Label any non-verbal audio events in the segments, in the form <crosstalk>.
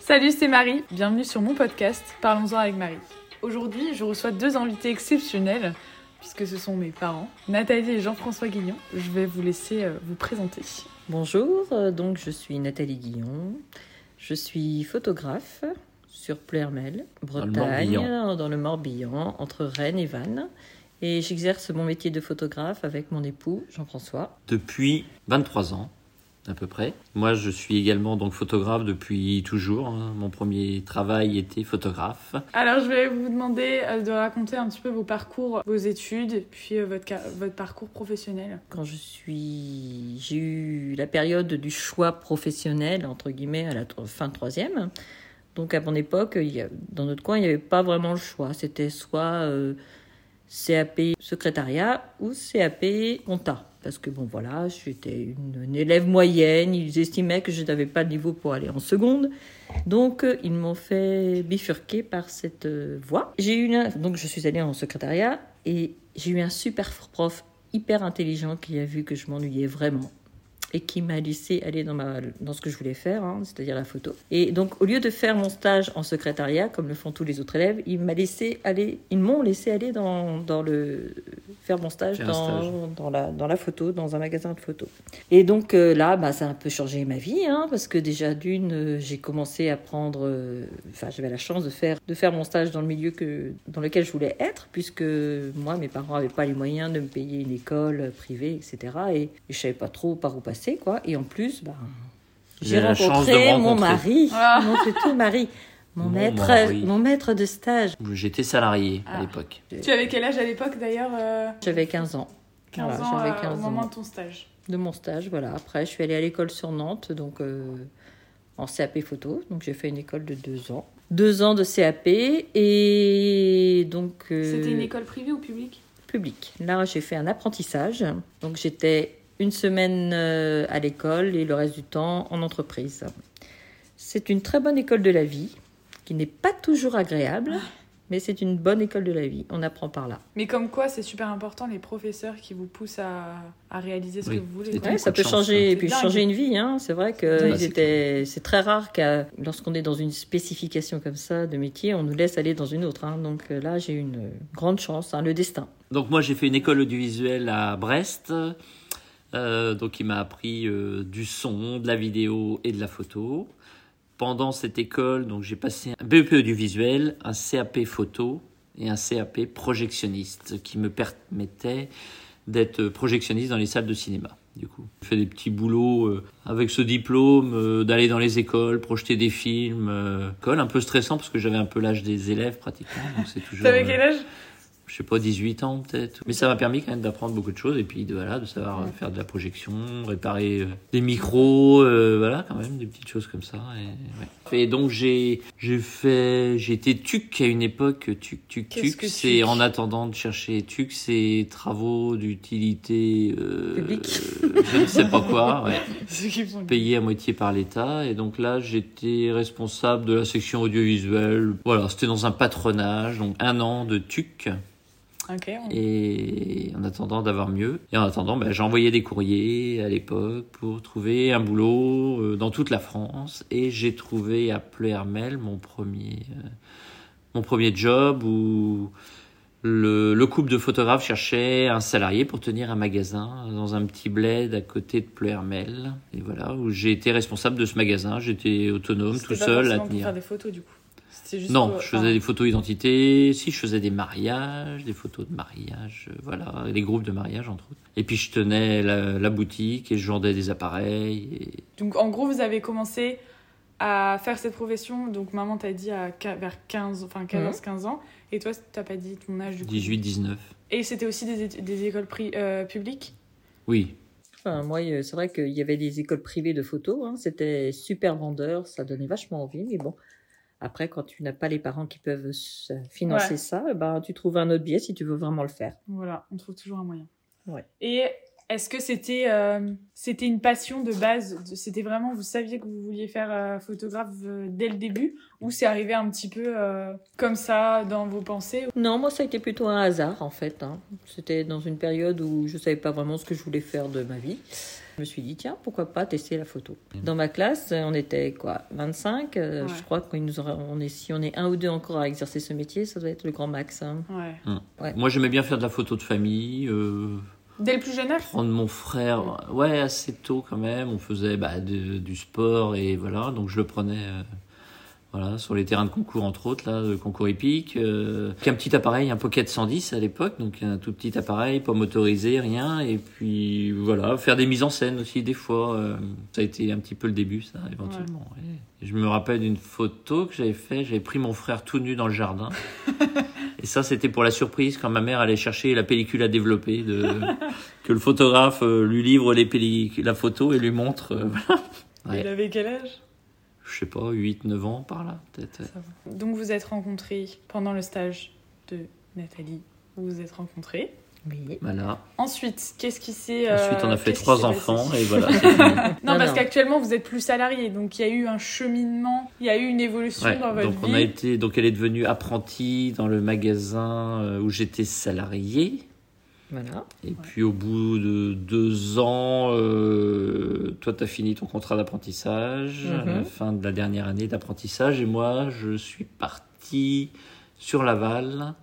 Salut, c'est Marie. Bienvenue sur mon podcast Parlons-en avec Marie. Aujourd'hui, je reçois deux invités exceptionnels puisque ce sont mes parents, Nathalie et Jean-François Guillon. Je vais vous laisser euh, vous présenter. Bonjour, euh, donc je suis Nathalie Guillon. Je suis photographe sur Pleurmel, Bretagne, Morbihan. dans le Morbihan, entre Rennes et Vannes. Et j'exerce mon métier de photographe avec mon époux Jean-François. depuis 23 ans à peu près. Moi, je suis également donc photographe depuis toujours. hein. Mon premier travail était photographe. Alors, je vais vous demander euh, de raconter un petit peu vos parcours, vos études, puis euh, votre, votre parcours professionnel. Quand je suis, j'ai eu la période du choix professionnel entre guillemets à la fin de troisième. Donc à mon époque, il y a- dans notre coin, il n'y avait pas vraiment le choix. C'était soit euh, CAP secrétariat ou CAP compta. Parce que bon voilà, j'étais une, élève moyenne. Ils estimaient que je n'avais pas le niveau pour aller en seconde. Donc euh, ils m'ont fait bifurquer par cette euh, voie. J'ai eu donc je suis allée en secrétariat et j'ai eu un super prof hyper intelligent qui a vu que je m'ennuyais vraiment et qui m'a laissé aller dans, ma, dans ce que je voulais faire, hein, c'est-à-dire la photo. Et donc, au lieu de faire mon stage en secrétariat, comme le font tous les autres élèves, il m'a laissé aller, ils m'ont laissé aller dans, dans le, faire mon stage, Faire dans, stage. Dans, la, dans la photo, dans un magasin de photos. Et donc euh, là, bah, ça a un peu changé ma vie, hein, parce que déjà d'une, euh, j'ai commencé à prendre, euh, enfin, j'avais la chance de faire, de faire mon stage dans le milieu que, dans lequel je voulais être, puisque moi, mes parents n'avaient pas les moyens de me payer une école privée, etc. Et, je savais pas trop par où passer, quoi. Et en plus, bah, j'ai J'ai la chance de rencontré mon mari, Ah. mon futur mari, mon, Mon maître, mari. mon maître de stage. J'étais salarié Ah. à l'époque. Tu avais quel âge à l'époque d'ailleurs euh, J'avais 15 ans. 15 Voilà, ans j'avais euh, 15 au moment ans. de ton stage. de mon stage. Voilà. Après, je suis allée à l'école sur Nantes, donc euh, en CAP photo. Donc j'ai fait une école de deux ans. Deux ans de CAP et donc. euh, C'était une école privée ou publique? public. Là, j'ai fait un apprentissage. Donc j'étais une semaine euh, à l'école et le reste du temps en entreprise. C'est une très bonne école de la vie qui n'est pas toujours agréable, mais c'est une bonne école de la vie. On apprend par là. Mais comme quoi, c'est super important les professeurs qui vous poussent à, à réaliser ce Oui, que vous voulez. Ouais, ça peut chance, changer hein. et puis dingue. changer une vie. Hein. C'est vrai que c'est c'est très rare qu'à lorsqu'on est dans une spécification comme ça de métier, on nous laisse aller dans une autre. hein. Donc euh, là, j'ai eu une grande chance, hein, le destin. Donc moi, j'ai fait une école audiovisuelle à Brest. Euh, donc il m'a appris euh, du son, de la vidéo et de la photo. Pendant cette école, donc j'ai passé un BEP audiovisuel, un CAP photo et un CAP projectionniste qui me permettait d'être projectionniste dans les salles de cinéma. Du coup, j'ai fait des petits boulots euh, avec ce diplôme, d'aller dans les écoles, projeter des films. École un peu stressant parce que j'avais un peu l'âge des élèves pratiquement. Donc c'est toujours. T'avais quel âge? Je sais pas, 18 ans peut-être. Mais ça m'a permis quand même d'apprendre beaucoup de choses et puis de, voilà, de savoir faire de la projection, réparer euh, des micros, euh, voilà, quand même, des petites choses comme ça. Et, ouais. Et donc j'ai fait, j'ai été TUC à une époque, TUC, TUC, TUC. C'est en attendant de chercher TUC, c'est travaux d'utilité euh, Publique. je ne sais pas quoi, ouais <laughs> payé à moitié par l'État. Et donc là, j'étais responsable de la section audiovisuelle. Voilà, c'était dans un patronage, donc un an de TUC. On- Et en attendant d'avoir mieux. Et en attendant, ben, j'ai envoyé des courriers à l'époque pour trouver un boulot euh, dans toute la France. Et j'ai trouvé à Pleuhermel mon premier, euh, mon premier job où le, le couple de photographes cherchait un salarié pour tenir un magasin dans un petit bled à côté de Pleuhermel. Et voilà, où j'ai été responsable de ce magasin. J'étais autonome, tout pas seul à forcément pour tenir. faire des photos du coup. Juste Non, pour- je faisais des photos d'identité. Si, je faisais des mariages, des photos de mariage, euh, voilà, des groupes de mariage entre autres. Et puis je tenais la, la boutique et je vendais des appareils. Et... Donc en gros, vous avez commencé à faire cette profession. Donc maman t'a dit à vers 15, enfin 14-15 ans. Et toi, t'as pas dit ton âge du coup 18, 19. Et c'était aussi des, écoles pri- euh, publiques? Oui, Enfin, moi, euh, c'est vrai qu'il y avait des écoles privées de photos. hein. C'était super vendeur, ça donnait vachement envie. Mais bon, après, quand tu n'as pas les parents qui peuvent financer Ouais. ça, eh ben, tu trouves un autre biais si tu veux vraiment le faire. Voilà, on trouve toujours un moyen. Ouais. Et Est-ce que c'était euh, c'était une passion de base C'était vraiment, vous saviez que vous vouliez faire euh, photographe euh, dès le début Ou c'est arrivé un petit peu comme ça dans vos pensées Non, moi ça a été plutôt un hasard en fait. hein. C'était dans une période où je savais pas vraiment ce que je voulais faire de ma vie. Je me suis dit, tiens, pourquoi pas tester la photo. Dans ma classe, on était quoi 25 euh, Ouais. Je crois qu'on nous aura- on est, si on est un ou deux encore à exercer ce métier, ça doit être le grand max. hein. Ouais. Moi, j'aimais bien faire de la photo de famille. euh, Dès le plus jeune âge? prendre mon frère, ouais, assez tôt quand même. On faisait bah, de- du sport et voilà, donc je le prenais euh, voilà, sur les terrains de concours, entre autres, là, de concours hippiques. Euh, un petit appareil, un Pocket 110 à l'époque, donc un tout petit appareil, pas motorisé, rien. Et puis voilà, faire des mises en scène aussi, des fois. euh, ça a été un petit peu le début, ça, éventuellement. ouais. Et je me rappelle d'une photo que j'avais fait, j'avais pris mon frère tout nu dans le jardin. <laughs> Et ça, c'était pour la surprise quand ma mère allait chercher la pellicule à développer, de... <laughs> que le photographe euh, lui livre les la photo et lui montre, euh, voilà. Ouais. Il avait quel âge? Je sais pas, 8-9 ans par là, peut-être. Donc vous êtes rencontrés pendant le stage de Nathalie. Vous vous êtes rencontrés. Oui. Voilà. Ensuite, qu'est-ce qui s'est. euh, Ensuite, on a fait trois enfants et <laughs> voilà. Non, Non, parce qu'actuellement, vous êtes plus salarié. Donc, il y a eu un cheminement, il y a eu une évolution Ouais, dans votre donc vie. on a été, donc elle est devenue apprentie dans le magasin euh, où j'étais salarié. Voilà. Et puis au bout de deux ans, euh, toi tu as fini ton contrat d'apprentissage, à la Mhm. fin de la dernière année d'apprentissage, et moi je suis parti sur Laval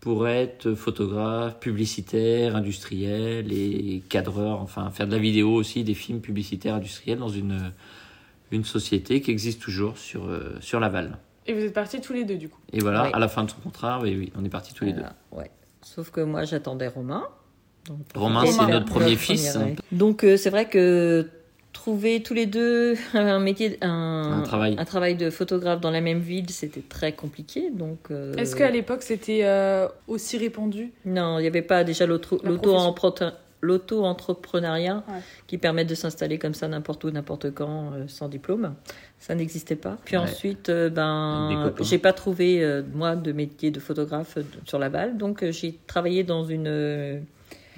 pour être photographe, publicitaire, industriel et cadreur, enfin faire de la vidéo aussi, des films publicitaires industriels dans une, une société qui existe toujours sur, euh, sur Laval. Et vous êtes partis tous les deux, du coup. Et voilà, à la fin de son contrat, oui, oui, on est partis tous les deux. Ouais. Sauf que moi, j'attendais Romain. Donc, Romain, c'est notre premier fils. premier, ouais. Donc, euh, c'est vrai que trouver tous les deux <laughs> un métier, un, Un travail. un travail de photographe dans la même ville, c'était très compliqué. Donc, euh, Est-ce qu'à l'époque, c'était euh, aussi répandu? Non, il n'y avait pas déjà l'auto- La l'auto-empre- l'auto-entrepreneuriat Ouais. qui permet de s'installer comme ça n'importe où, n'importe quand, euh, sans diplôme. Ça n'existait pas. Puis Ouais. ensuite, euh, ben, copains. j'ai pas trouvé euh, moi de métier de photographe euh, sur Laval, donc euh, j'ai travaillé dans une euh,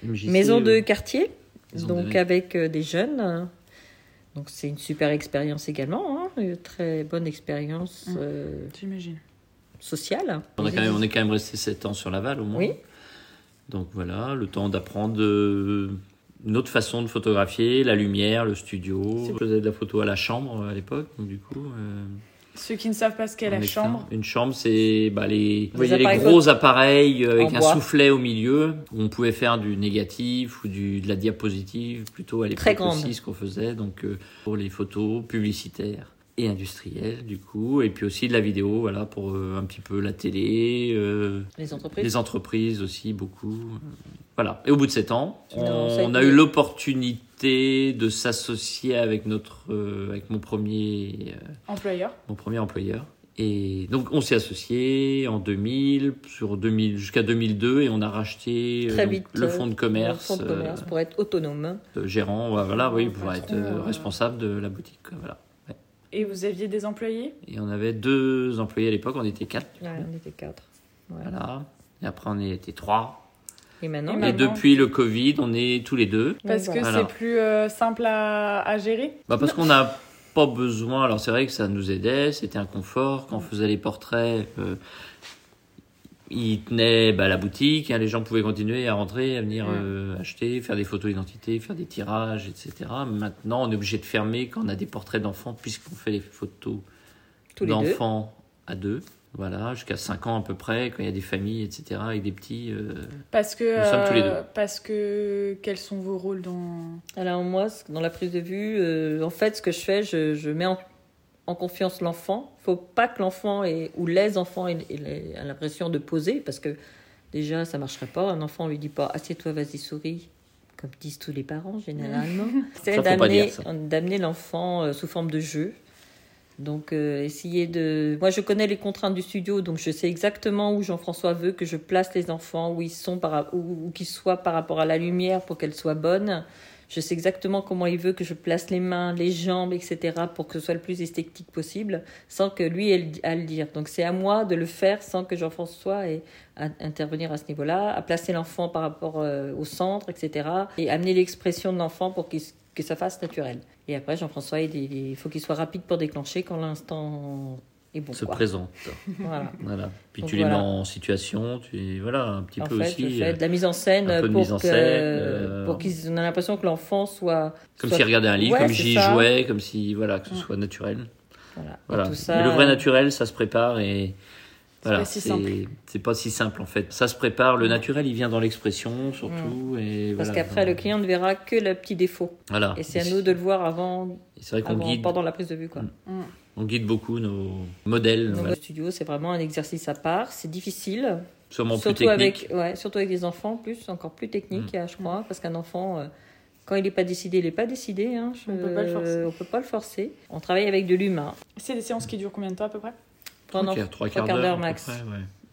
MJC, maison de quartier, Maison donc de- avec euh, des jeunes. Donc c'est une super expérience également, hein, une très bonne expérience Mm. euh, J'imagine. sociale. On, a quand même, on est quand même resté 7 ans sur Laval au moins. Oui. Donc voilà, le temps d'apprendre une autre façon de photographier, la lumière, le studio. Je faisais de la photo à la chambre euh, à l'époque, donc du coup. euh, Ceux qui ne savent pas ce qu'est la chambre, Une chambre, c'est bah, les, vous voyez, les gros appareils euh, avec un bois. soufflet au milieu, où on pouvait faire du négatif ou du, de la diapositive, plutôt à Très l'époque aussi, ce qu'on faisait, donc euh, pour les photos publicitaires et industrielles, du coup, et puis aussi de la vidéo, voilà, pour euh, un petit peu la télé, euh, Les entreprises. les entreprises aussi, beaucoup. Voilà. Et au bout de sept ans, on, a on a été- eu l'opportunité de s'associer avec notre, euh, avec mon premier, employeur. mon premier employeur. Et donc on s'est associé en 2000, sur 2000 jusqu'à 2002, et on a racheté Très donc, vite. le fonds de commerce, fonds de commerce pour être autonome. gérant, voilà, oui, pour être responsable de la boutique. Voilà. Et vous aviez des employés? Et on avait deux employés à l'époque, on était quatre. Ouais, on était quatre. Ouais. Voilà. Et après on était trois. Et maintenant, Et Et maintenant- depuis le Covid, on est tous les deux. Parce que Voilà. c'est plus euh, simple à, à gérer? Bah parce qu'on n'a pas besoin. Alors c'est vrai que ça nous aidait, c'était un confort. Quand on faisait les portraits, euh, ils tenaient bah, la boutique. hein, les gens pouvaient continuer à rentrer, à venir Mm. euh, acheter, faire des photos d'identité, faire des tirages, etc. Maintenant, on est obligé de fermer quand on a des portraits d'enfants, puisqu'on fait les photos tous les deux. d'enfants à deux. Voilà, jusqu'à 5 ans à peu près, quand il y a des familles, etc., avec des petits. euh, Parce que, Nous sommes tous les euh, deux. parce que quels sont vos rôles dans Alors moi, dans la prise de vue, euh, en fait, ce que je fais, je, je mets en, en confiance l'enfant. faut pas que l'enfant ou les enfants aient, l'impression de poser, parce que déjà, ça marcherait pas. Un enfant, on lui dit pas « assieds-toi, vas-y, souris », comme disent tous les parents, généralement. <laughs> C'est d'amener l'enfant euh, sous forme de jeu. Donc, euh, essayer de... Moi, je connais les contraintes du studio, donc je sais exactement où Jean-François veut que je place les enfants, où ils sont, par... où, où qu'ils soient par rapport à la lumière pour qu'elle soit bonne. Je sais exactement comment il veut que je place les mains, les jambes, etc. pour que ce soit le plus esthétique possible, sans que lui ait à le dire. Donc c'est à moi de le faire sans que Jean-François ait à intervenir à ce niveau-là, à placer l'enfant par rapport euh, au centre, etc. Et amener l'expression de l'enfant pour qu'il que ça fasse naturel. Et après, Jean-François, il, faut qu'il soit rapide pour déclencher quand l'instant bon. Se présente. voilà. voilà. Puis tu les mets en situation, tu voilà un petit peu aussi. Je fais de la mise en scène pour euh, pour qu'ils aient l'impression que l'enfant soit comme s'il regardait un livre, comme j'y jouais, comme si voilà que ce soit naturel. Voilà. Mais le vrai naturel, ça se prépare et voilà, c'est pas si simple en fait. Ça se prépare, le naturel il vient dans l'expression surtout. Mm. Et Parce qu'après le client ne verra que le petit défaut. Voilà. Et c'est à nous de le voir avant, vrai qu'on guide... pendant la prise de vue. Quoi. Mm. Mm. On guide beaucoup nos modèles. Nos studio, c'est vraiment un exercice à part, c'est difficile. Sûrement surtout plus technique. Avec, ouais, surtout avec des enfants, plus, encore plus technique, je crois, parce qu'un enfant. Euh, quand il n'est pas décidé, il n'est pas décidé. Hein. On ne peut pas le forcer. On peut pas le forcer. On travaille avec de l'humain. C'est des séances qui durent combien de temps à peu près? Pendant trois quarts d'heure max.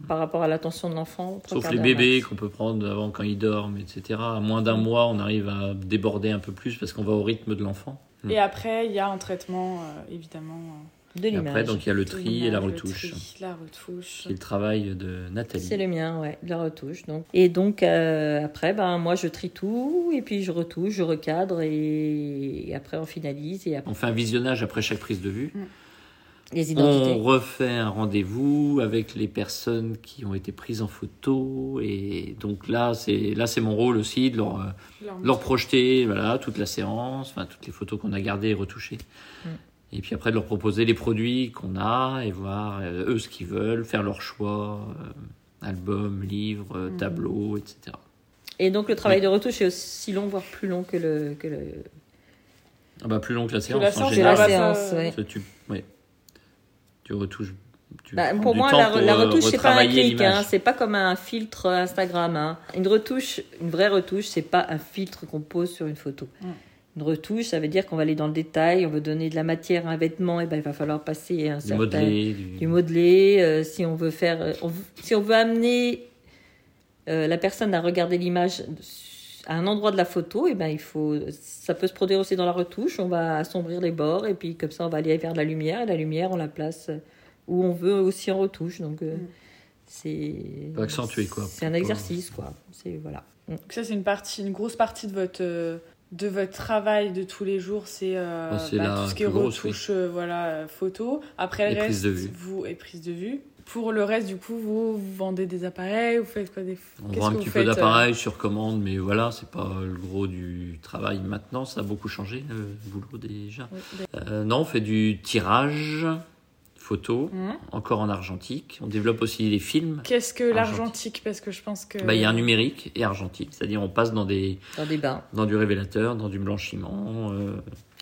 Par rapport à l'attention de l'enfant. Sauf les bébés qu'on peut prendre avant quand ils dorment, etc. À moins d'un mois, on arrive à déborder un peu plus parce qu'on va au rythme de l'enfant. Et après, il y a un traitement, euh, évidemment. Euh, de l'image. Après, donc il y a le tri et la retouche. Tri, la retouche. C'est le travail de Nathalie. C'est le mien, ouais, la retouche. Donc. Et donc, euh, après, ben, moi, je trie tout, et puis je retouche, je recadre, et, après, on finalise. Et après... On fait un visionnage après chaque prise de vue. On refait un rendez-vous avec les personnes qui ont été prises en photo et donc là c'est là c'est mon rôle aussi de leur, leur, projeter voilà toute la séance, enfin toutes les photos qu'on a gardées et retouchées. Mm. Et puis après de leur proposer les produits qu'on a et voir euh, eux ce qu'ils veulent, faire leur choix, euh, album, livre, euh, mm. tableau, etc. Et donc le travail de retouche est aussi long, voire plus long que le. Que le... Ah bah plus long que la séance. en général. La séance, ouais tu retouches. Bah, pour moi, la, retouche, c'est pas un clic, hein, c'est pas comme un filtre Instagram. Hein. Une retouche, une vraie retouche, c'est pas un filtre qu'on pose sur une photo. Mm. Une retouche, ça veut dire qu'on va aller dans le détail, on veut donner de la matière à un vêtement, et ben il va falloir passer un du certain modelé, du, modelé. Euh, si on veut faire, euh, si on veut amener euh, la personne à regarder l'image à un endroit de la photo, et ben il faut, ça peut se produire aussi dans la retouche. On va assombrir les bords et puis comme ça on va aller vers de la lumière et la lumière on la place où on veut aussi en retouche. Donc euh, mm. c'est accentuer quoi. C'est un exercice quoi. C'est voilà. Mm. Ça c'est une partie, une grosse partie de votre euh, de votre travail de tous les jours, c'est euh, bah, tout ce qui est retouche, voilà, photo. Après le reste, vous et prise de vue. Pour le reste, du coup, vous, vendez des appareils, vous faites quoi des... On vend un petit peu d'appareils sur commande, mais voilà, c'est pas le gros du travail maintenant. Ça a beaucoup changé, le boulot déjà. Euh, non, on fait du tirage photo, mmh. encore en argentique. On développe aussi les films. Qu'est-ce que l'argentique? Parce que je pense que. Bah, il y a un numérique et argentique, c'est-à-dire on passe dans des. Dans des bains. Dans du révélateur, dans du blanchiment. Euh,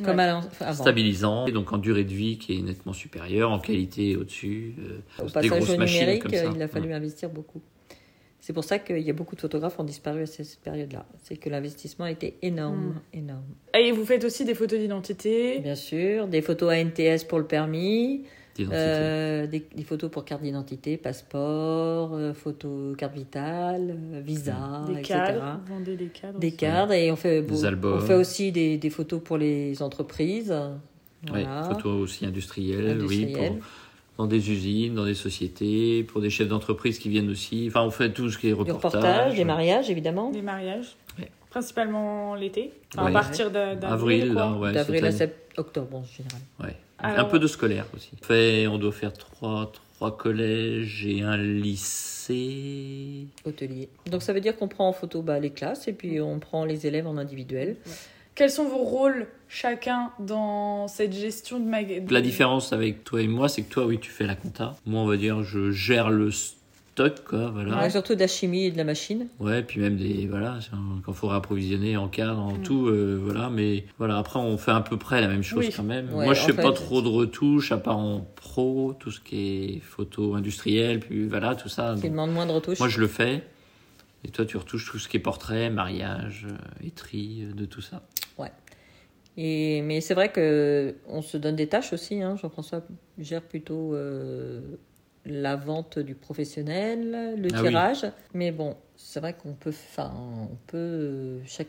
Comme avant. Stabilisant, et donc en durée de vie qui est nettement supérieure, en qualité au-dessus. Euh, au passage au numérique, il a fallu investir beaucoup. C'est pour ça qu'il y a beaucoup de photographes qui ont disparu à cette période-là. C'est que l'investissement a été énorme, mmh. énorme. Et vous faites aussi des photos d'identité? Bien sûr, des photos ANTS pour le permis. Euh, des, photos pour carte d'identité, passeport, euh, photo carte vitale, euh, visa, des etc. Cadres, vendez des cadres. Des cadres et on fait, on fait aussi des, des, photos pour les entreprises. Voilà. photos aussi industrielles, oui, pour, dans des usines, dans des sociétés, pour des chefs d'entreprise qui viennent aussi. Enfin, on fait tout ce qui est reportage. Des reportages, des mariages évidemment. Des mariages. Principalement l'été, à partir d'avril. D'avril à octobre en général. Ouais. Un peu de scolaire aussi. On, fait, on doit faire trois, trois collèges et un lycée. Hôtelier. Donc ça veut dire qu'on prend en photo bah, les classes et puis on prend les élèves en individuel. Quels sont vos rôles chacun dans cette gestion de magasin La différence avec toi et moi, c'est que toi, oui, tu fais la compta. Moi, on va dire, je gère le stock, quoi, voilà. surtout de la chimie et de la machine. Ouais, puis même des, voilà, quand il faut réapprovisionner en cadre, en mm. tout, euh, voilà, mais voilà, après on fait à peu près la même chose quand même. Moi je fais pas trop de retouches, à part en pro, tout ce qui est photo industrielle, puis voilà, tout ça. Qui demande moins de retouches. Moi je le fais. Et toi tu retouches tout ce qui est portrait, mariage, euh, étrie, euh, de tout ça. Ouais. Et, mais c'est vrai que on se donne des tâches aussi. Hein. Jean-François gère plutôt la vente du professionnel, le ah tirage. Mais bon, c'est vrai qu'on peut, enfin, on peut chaque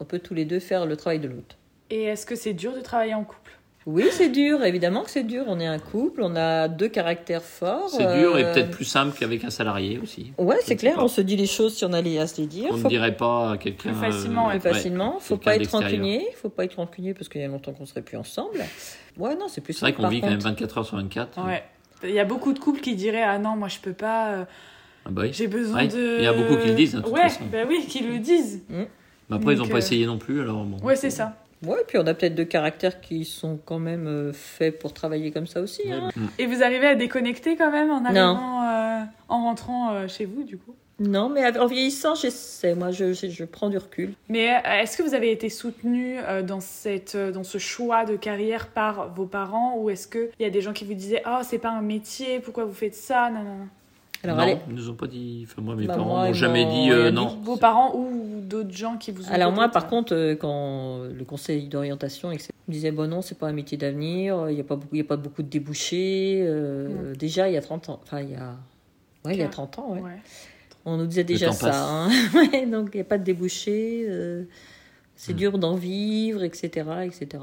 on peut tous les deux faire le travail de l'autre. Et est-ce que c'est dur de travailler en couple? Oui, c'est dur, évidemment que c'est dur. On est un couple, on a deux caractères forts. C'est dur et euh, peut-être plus simple qu'avec un salarié aussi. Ouais, c'est clair, on se dit les choses si on allait à se les dire. On ne dirait pas à quelqu'un. Plus facilement, euh, facilement. Faut pas être rancunier, faut pas être rancunier parce qu'il y a longtemps qu'on serait plus ensemble. Ouais, non, c'est plus C'est vrai qu'on vit quand même 24 heures sur 24. Ouais. Il y a beaucoup de couples qui diraient Ah non, moi je peux pas. Euh, ah bah J'ai besoin de. Il y a beaucoup qui le disent. Hein, de toute ouais, bah oui, qui le disent. Mm. Mais après, ils n'ont pas essayé non plus. Alors bon. Ouais, c'est ça. Ouais, puis on a peut-être deux caractères qui sont quand même euh, faits pour travailler comme ça aussi. Hein. Et vous arrivez à déconnecter quand même en arrivant, euh, en rentrant euh, chez vous, du coup? Non, mais en vieillissant, j'essaie. Moi, je, je, prends du recul. Mais est-ce que vous avez été soutenu dans, cette, dans ce choix de carrière par vos parents ou est-ce qu'il y a des gens qui vous disaient Oh, c'est pas un métier, pourquoi vous faites ça? Non, non, non. Alors, non, ils nous ont pas dit. Enfin, moi, mes bah, parents m'ont jamais dit euh, non. Vos parents ou d'autres gens qui vous ont Alors, moi, par contre, euh, quand le conseil d'orientation me disait bon, non, c'est pas un métier d'avenir, il n'y a, pas beaucoup, a pas beaucoup de débouchés. Euh, mm. Déjà, il y a 30 ans. Enfin, il y a. Ouais, il y a 30 ans, ouais. On nous disait déjà ça. Hein. <laughs> donc, il n'y a pas de débouchés. c'est mm. dur d'en vivre, etc. etc.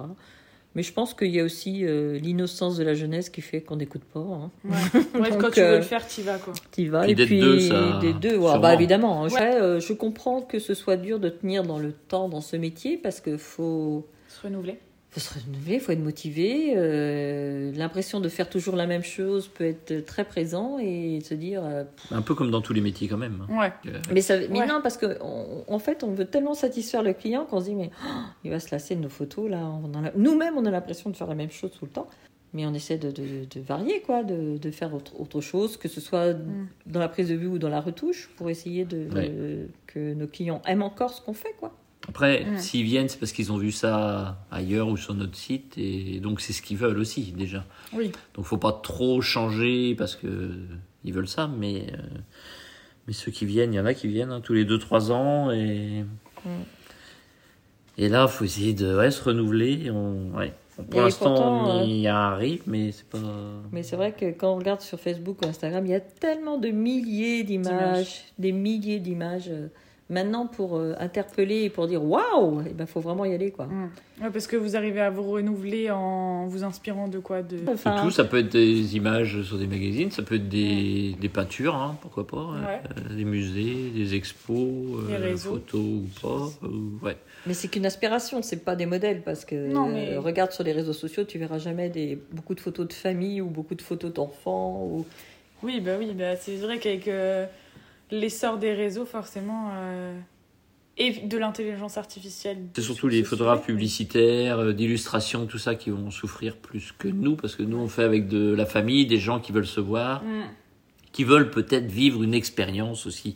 Mais je pense qu'il y a aussi euh, l'innocence de la jeunesse qui fait qu'on n'écoute pas. Hein. Ouais. <laughs> quand tu veux le euh, faire, tu vas quoi. Tu vas. Et, puis deux, ça... des deux, bah évidemment. Hein. Euh, je comprends que ce soit dur de tenir dans le temps dans ce métier parce qu'il faut se renouveler faut se renouveler, il faut être motivé. Euh, l'impression de faire toujours la même chose peut être très présent et se dire. Euh, un peu comme dans tous les métiers quand même. Ouais. Euh, mais, ça, mais non, parce qu'en en fait, on veut tellement satisfaire le client qu'on se dit mais oh, il va se lasser de nos photos là. Nous-mêmes, on a l'impression de faire la même chose tout le temps. Mais on essaie de, de, de varier, quoi, de, de faire autre, autre, chose, que ce soit mm. dans la prise de vue ou dans la retouche, pour essayer de, que nos clients aiment encore ce qu'on fait, quoi. Après, s'ils viennent, c'est parce qu'ils ont vu ça ailleurs ou sur notre site, et donc c'est ce qu'ils veulent aussi déjà. Oui. Donc faut pas trop changer parce que ils veulent ça, mais euh, mais ceux qui viennent, il y en a qui viennent hein, tous les 2-3 ans et mm. et là faut essayer de ouais, se renouveler. On, ouais. Pour l'instant, on y euh, arrive, mais c'est pas. Mais c'est vrai que quand on regarde sur Facebook ou Instagram, il y a tellement de milliers d'images, des milliers d'images. Maintenant, pour euh, interpeller et pour dire waouh, il eh ben, faut vraiment y aller. quoi. Mm. parce que vous arrivez à vous renouveler en vous inspirant de quoi? De... Enfin, tout, ça peut être des images sur des magazines, ça peut être des, des peintures, hein, pourquoi pas, euh, des musées, des expos, euh, photos ou pas. ouais. Mais c'est qu'une aspiration, c'est pas des modèles parce que non, mais... regarde sur les réseaux sociaux, tu verras jamais des, beaucoup de photos de famille ou beaucoup de photos d'enfants. Ou... Oui, bah oui, bah c'est vrai qu'avec l'essor des réseaux, forcément, euh, et de l'intelligence artificielle. C'est surtout les photographes publicitaires, euh, d'illustration, tout ça qui vont souffrir plus que nous, parce que nous, on fait avec de la famille, des gens qui veulent se voir, mm. qui veulent peut-être vivre une expérience aussi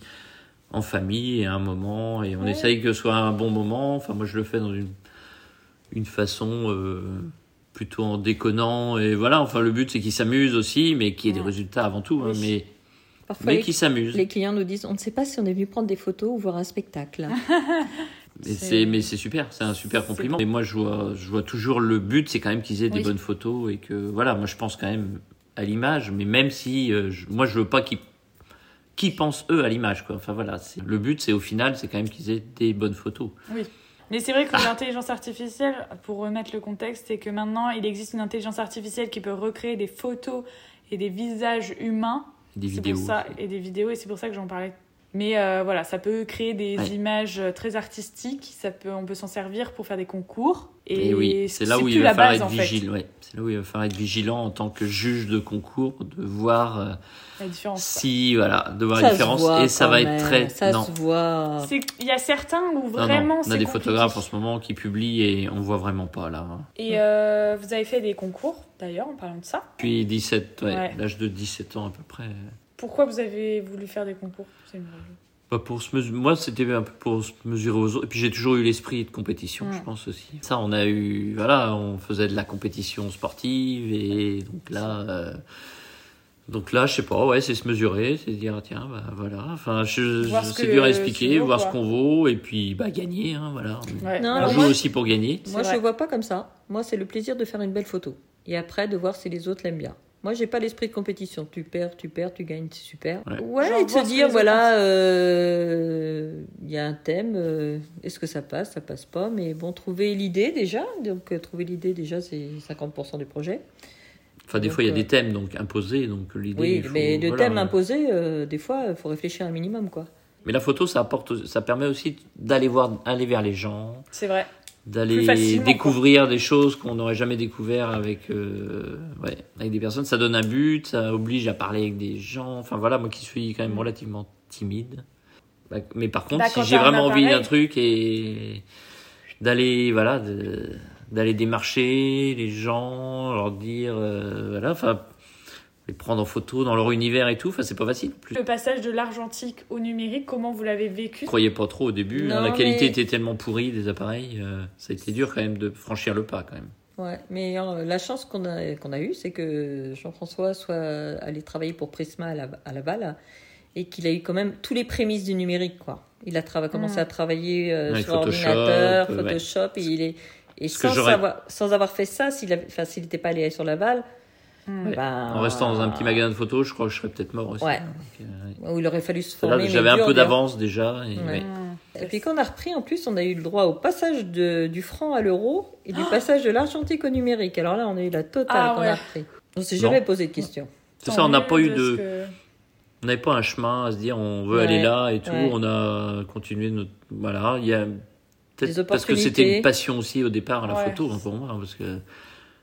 en famille à un moment, et on essaye que ce soit un bon moment. Enfin, moi, je le fais dans une, une façon. Euh, plutôt en déconnant et voilà enfin le but c'est qu'ils s'amusent aussi mais qu'il y ait des résultats avant tout hein, mais Parfois, mais qui s'amusent. Les clients nous disent on ne sait pas si on est venu prendre des photos ou voir un spectacle. <laughs> mais c'est super, c'est un super compliment. Et moi je vois, je vois toujours le but, c'est quand même qu'ils aient des bonnes photos et que voilà, moi je pense quand même à l'image, mais même si euh, moi je veux pas qu'ils qui pensent eux à l'image quoi. Enfin voilà, le but c'est au final c'est quand même qu'ils aient des bonnes photos. Oui. Mais c'est vrai que l'intelligence artificielle, pour remettre le contexte, c'est que maintenant il existe une intelligence artificielle qui peut recréer des photos et des visages humains des vidéos. ça, et des vidéos, et c'est pour ça que j'en parlais. Mais euh, voilà, ça peut créer des images euh, très artistiques, ça peut, on peut s'en servir pour faire des concours. Et, oui, c'est là où il va falloir être vigilant. Ouais. C'est là où il va falloir être vigilant en tant que juge de concours, de voir euh, la différence. Si, voilà, de voir la différence. et ça va être très. Ça se voit. Il y a certains où vraiment. On a des photographes en ce moment qui publient et on voit vraiment pas là. Et euh, vous avez fait des concours d'ailleurs en parlant de ça Puis 17, ouais, l'âge de 17 ans à peu près. Pourquoi vous avez voulu faire des concours bah pour se Moi, c'était un peu pour se mesurer aux autres. Et puis j'ai toujours eu l'esprit de compétition, je pense aussi. Ça, on a eu. Voilà, on faisait de la compétition sportive et donc là. Euh, donc là, je sais pas, ouais, c'est se mesurer, c'est dire, tiens, bah voilà, enfin, je, c'est dur à expliquer, voir ce qu'on vaut, et puis, bah, gagner, hein, voilà. on joue aussi pour gagner. Moi, je vois pas comme ça. Moi, c'est le plaisir de faire une belle photo. Et après, de voir si les autres l'aiment bien. Moi, j'ai pas l'esprit de compétition. Tu perds, tu perds, tu gagnes, c'est super. Ouais, et de se dire, voilà, euh, il y a un thème, euh, est-ce que ça passe, ça passe pas, mais bon, trouver l'idée déjà. Donc, euh, trouver l'idée déjà, c'est 50% du projet. Enfin, des fois, il y a des thèmes donc imposés, donc l'idée. Oui, mais le thème imposé, des fois, il faut réfléchir un minimum, quoi. Mais la photo, ça apporte, ça permet aussi d'aller voir, aller vers les gens. C'est vrai d'aller découvrir des choses qu'on n'aurait jamais découvert avec euh, ouais, avec des personnes. Ça donne un but ça oblige à parler avec des gens. Enfin voilà moi qui suis quand même mm. relativement timide. Bah, mais par contre bah, si j'ai vraiment envie d'un truc et d'aller voilà d'aller démarcher les gens leur dire euh, voilà enfin les prendre en photo dans leur univers et tout. Enfin, c'est pas facile. Plus. Le passage de l'argentique au numérique, comment vous l'avez vécu? Je croyais pas trop au début. Hein. la qualité était tellement pourrie des appareils. Euh, ça a été dur quand même de franchir le pas quand même. Ouais, mais euh, la chance qu'on a, qu'on a eue, c'est que Jean-François soit allé travailler pour Prisma à, la, à Laval et qu'il a eu quand même tous les prémices du numérique. quoi. Il a commencé mm. à travailler euh, sur Photoshop, ordinateur, Photoshop, et, il est, et sans, savoir, sans avoir fait ça, s'il n'était pas allé sur Laval, ben, en restant dans un petit magasin de photos, je crois que je serais peut-être mort aussi. Ouais. Où il aurait fallu se former. J'avais un peu d'avance déjà. Et, puis quand on a repris, en plus, on a eu le droit au passage de, du franc à l'euro et du ah passage de l'argentique au numérique. Alors là, on a eu la totale ah, quand on a repris. On s'est jamais posé de questions. C'est ça, on n'a pas eu de. On n'avait pas un chemin à se dire on veut aller là et tout. On a continué notre. Voilà, il y a. Peut-être parce que c'était une passion aussi au départ, la photo, hein, pour moi. Parce que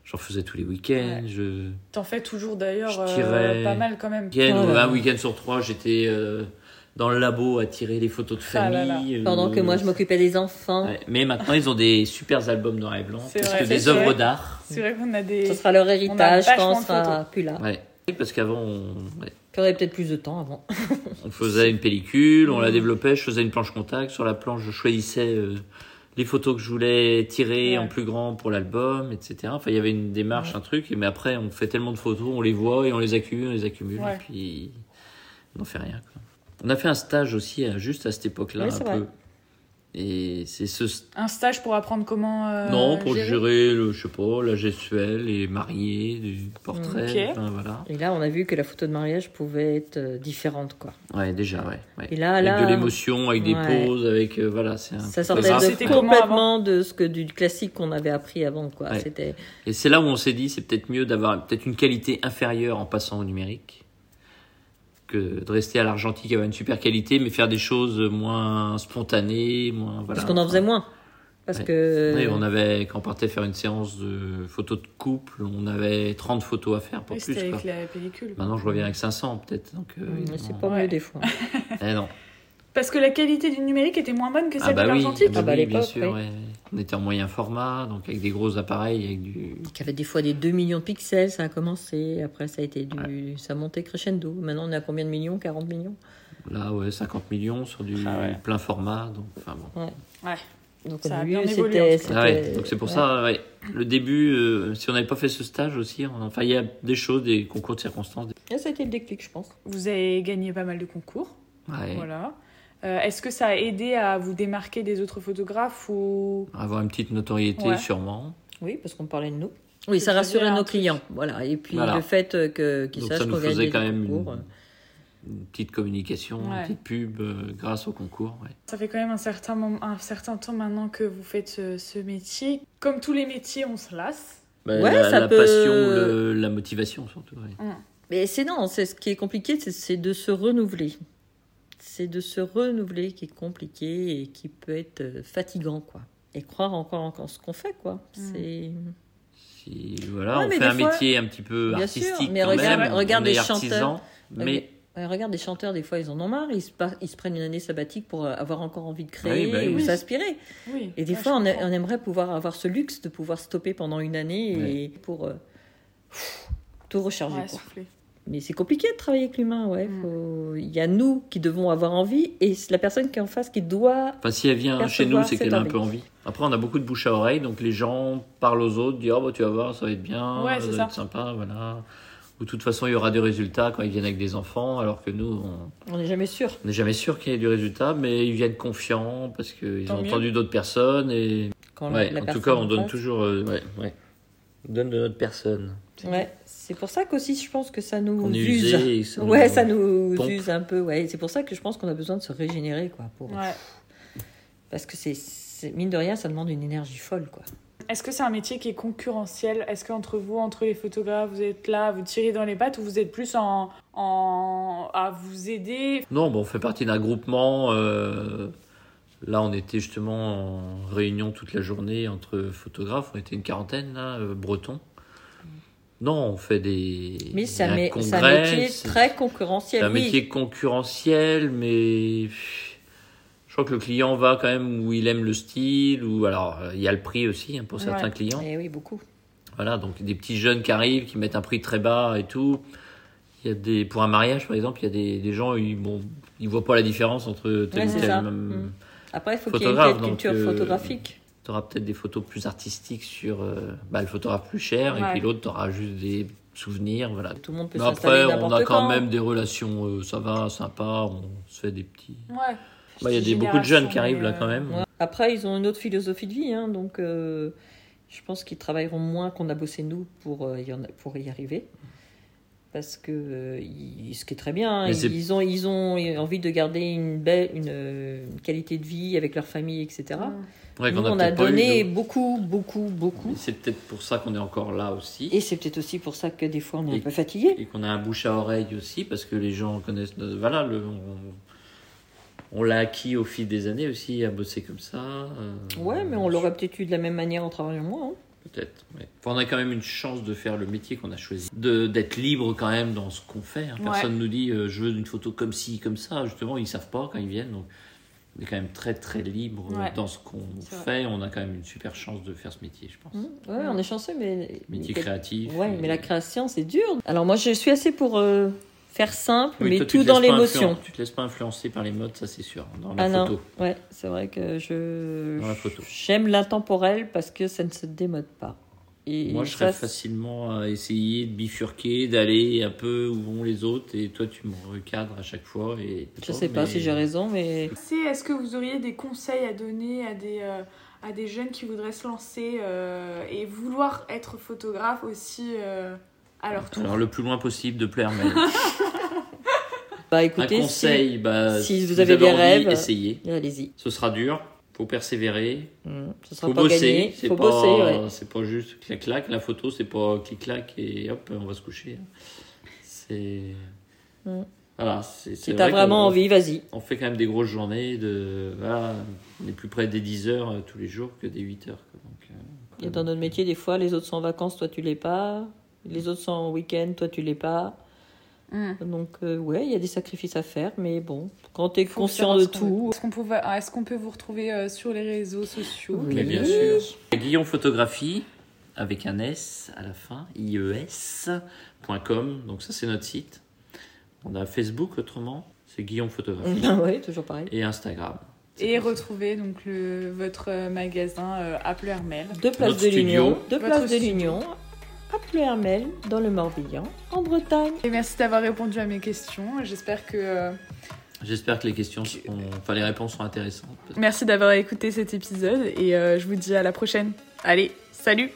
J'en faisais tous les week-ends. Je... T'en fais toujours d'ailleurs euh, pas mal quand même. Un week-end sur trois, j'étais euh, dans le labo à tirer les photos de ah famille. Euh, Pendant que moi, je m'occupais des enfants. Mais maintenant, ils ont des super albums noir et blanc. Parce que des œuvres d'art. C'est vrai qu'on a des. Ce sera leur héritage quand on sera plus là. Ouais. Parce qu'avant, on... aurait peut-être plus de temps avant. on faisait une pellicule, on la mm. développait, je faisais une planche contact. Sur la planche, je choisissais les photos que je voulais tirer en plus grand pour l'album, etc. Enfin, il y avait une démarche, un truc. Mais après, on fait tellement de photos, on les voit et on les accumule, on les accumule. Et puis, on n'en fait rien. On a fait un stage aussi, euh, juste à cette époque-là, un peu. Et c'est ce... Un stage pour apprendre comment. Euh, non, pour gérer, le, je sais pas, la gestuelle, les mariés, du portrait. voilà. Et là, on a vu que la photo de mariage pouvait être euh, différente, quoi. Ouais, déjà, ouais. Et là, avec de l'émotion, avec des poses, avec. Euh, voilà, c'est un Ça sortait de complètement de ce que du classique qu'on avait appris avant, quoi. C'était. Et c'est là où on s'est dit, c'est peut-être mieux d'avoir peut-être une qualité inférieure en passant au numérique de rester à l'argentique qui avait une super qualité, mais faire des choses moins spontanées, moins voilà. Parce qu'on en faisait moins. Parce que oui, on avait quand on partait faire une séance de photos de couple, on avait 30 photos à faire pour plus. avec la pellicule. Maintenant, je reviens avec 500 peut-être. Donc euh, c'est pas mieux des fois. eh non. <laughs> Parce que la qualité du numérique était moins bonne que celle ah bah de l'argentique. Ah bah oui, bien sûr. On était en moyen format, donc avec des gros appareils, avec du. Qui avait des fois des 2 millions de pixels, ça a commencé. Après, ça a été du, ça montait crescendo. Maintenant, on est à combien de millions? 40 millions? Là, ouais, 50 millions sur du ah plein format. Donc, enfin bon. Ouais. Donc ça a bien évolué. Ah donc c'est pour ça, ouais. le début, euh, si on n'avait pas fait ce stage aussi, enfin il y a des choses, des concours de circonstances. ça a été le déclic, je pense. Vous avez gagné pas mal de concours. Ouais. Voilà. Euh, est-ce que ça a aidé à vous démarquer des autres photographes ou? Avoir une petite notoriété sûrement Oui, parce qu'on parlait de nous. Oui, ça rassurait nos clients, voilà. Et puis le fait que qu'ils sachent qu'on gagne quand même Une, petite communication, une petite pub euh, grâce au concours. Ça fait quand même un certain, moment, un certain temps maintenant que vous faites ce, métier. Comme tous les métiers, on se lasse. Bah, ouais, la, la passion, la motivation surtout. Hum. Mais c'est non, c'est ce qui est compliqué, c'est de se renouveler c'est de se renouveler qui est compliqué et qui peut être euh, fatigant, quoi. Et croire encore en ce qu'on fait, quoi. Mm. C'est. Si, voilà, on fait un métier un petit peu artistique. mais regarde, regarde les chanteurs. Mais... regarde les chanteurs, des fois, ils en ont marre. Ils se, ils se prennent une année sabbatique pour euh, avoir encore envie de créer bah ou s'inspirer. Et des fois, on, aimerait pouvoir avoir ce luxe de pouvoir stopper pendant une année et pour euh, tout recharger. Mais c'est compliqué de travailler avec l'humain, ouais. Mm. Il y a nous qui devons avoir envie et c'est la personne qui est en face qui doit. Enfin, si elle vient chez nous, c'est qu'elle a un peu envie. Après, on a beaucoup de bouche à oreille, donc les gens parlent aux autres, disent Oh, bah, tu vas voir, ça va être bien, ça va être sympa, voilà. Ou de toute façon, il y aura des résultats quand ils viennent avec des enfants, alors que nous, on n'est jamais sûr. On n'est jamais sûr qu'il y ait du résultat, mais ils viennent confiants parce qu'ils ont entendu d'autres personnes et. en tout cas, on donne toujours. Euh, ouais, ouais. On donne de notre personne. Ouais, c'est pour ça qu'aussi je pense que ça nous use. <laughs> ouais, ça nous use un peu. Ouais, c'est pour ça que je pense qu'on a besoin de se régénérer, quoi. Pour... Parce que c'est mine de rien, ça demande une énergie folle, quoi. Est-ce que c'est un métier qui est concurrentiel? Est-ce qu'entre vous, entre les photographes, vous êtes là, vous tirez dans les pattes ou vous êtes plus en, en à vous aider? Non, bon, on fait partie d'un groupement. Euh, là, on était justement en réunion toute la journée entre photographes. On était une quarantaine, là, euh, bretons. Non, on fait des. Mais c'est un, métier très concurrentiel. C'est un métier concurrentiel, mais je crois que le client va quand même où il aime le style, ou alors il y a le prix aussi hein, pour certains clients. Et eh oui, beaucoup. Voilà, donc des petits jeunes qui arrivent, qui mettent un prix très bas et tout. Il y a des, pour un mariage par exemple, il y a des, des gens, ils, bon, ils voient pas la différence entre tel ou tel. Après, il faut qu'il y ait une culture euh, photographique. Tu auras peut-être des photos plus artistiques sur euh, bah, le photographe plus cher, et puis l'autre, tu auras juste des souvenirs. Voilà. Tout le monde peut Mais après, on a quand même des relations, euh, ça va, sympa, on se fait des petits. Ouais. Bah, il y a des, beaucoup de jeunes qui arrivent là quand même. Après, ils ont une autre philosophie de vie, hein, donc euh, je pense qu'ils travailleront moins qu'on a bossé nous pour, euh, y, en pour y arriver. Parce que, euh, ce qui est très bien, hein, ils, ont, ils ont envie de garder une, belle, une, qualité de vie avec leur famille, etc. nous, on a, donné beaucoup, beaucoup, beaucoup. C'est peut-être pour ça qu'on est encore là aussi. Et c'est peut-être aussi pour ça que des fois on est un peu fatigué. Et qu'on a un bouche à oreille aussi, parce que les gens connaissent. Voilà, le, on l'a acquis au fil des années aussi à bosser comme ça. Euh, ouais, mais on l'aurait peut-être eu de la même manière en travaillant moins. Hein. Peut-être. Ouais. on a quand même une chance de faire le métier qu'on a choisi, d'être libre quand même dans ce qu'on fait. Hein. Personne ne nous dit euh, je veux une photo comme ci, comme ça. Justement, ils savent pas quand ils viennent. Donc, on est quand même très très libre dans ce qu'on fait. On a quand même une super chance de faire ce métier, je pense. Mmh. Ouais, on est chanceux, mais métier créatif. Ouais, mais la création c'est dur. Alors moi, je suis assez pour. Euh, faire simple, mais tout dans l'émotion. Tu te laisses pas influencer par les modes, ça c'est sûr, dans la ah photo. Non. Ouais, c'est vrai que je j'aime l'intemporel parce que ça ne se démode pas. Et Moi, je serais facilement à essayer de bifurquer, d'aller un peu où vont les autres, et toi, tu me recadres à chaque fois. Et je sais pas si j'ai raison, mais. Est-ce que vous auriez des conseils à donner à des, euh, à des jeunes qui voudraient se lancer euh, et vouloir être photographe aussi euh, alors, Alors le plus loin possible de plaire, mais. <laughs> bah écoutez, un conseil, si, bah, si vous, avez, des rêves, essayez. Allez-y. Ce sera dur, faut persévérer. Mmh, sera faut pas bosser. C'est pas, c'est pas juste clac clac. La photo, c'est pas clic clac et hop, on va se coucher. C'est. Mmh. Voilà, c'est, si t'as vraiment envie, vas-y. On fait quand même des grosses journées. De, voilà, on est plus près des 10 heures euh, tous les jours que des 8 heures. Donc, euh, et dans notre métier, des fois, les autres sont en vacances, toi tu l'es pas. Les autres sont en week-end, toi tu l'es pas. Hmm. Donc, euh, ouais, il y a des sacrifices à faire, mais bon, quand tu es conscient de tout. Est-ce qu'on peut, est qu'on peut vous retrouver euh, sur les réseaux sociaux? Oui. Bien sûr. Guillaume Photographie, avec un S à la fin, ies.com, donc ça c'est notre site. On a Facebook autrement, c'est Guillaume Photographie. Ah ouais, toujours pareil. Et Instagram. Et retrouver donc le, votre magasin euh, à Pleurmel. Deux places de l'Union. Deux places de l'Union à Pluermel, dans le Morbihan, en Bretagne. Et merci d'avoir répondu à mes questions. J'espère que. Euh, J'espère que les questions, enfin les réponses sont intéressantes. Merci d'avoir écouté cet épisode et euh, je vous dis à la prochaine. Allez, salut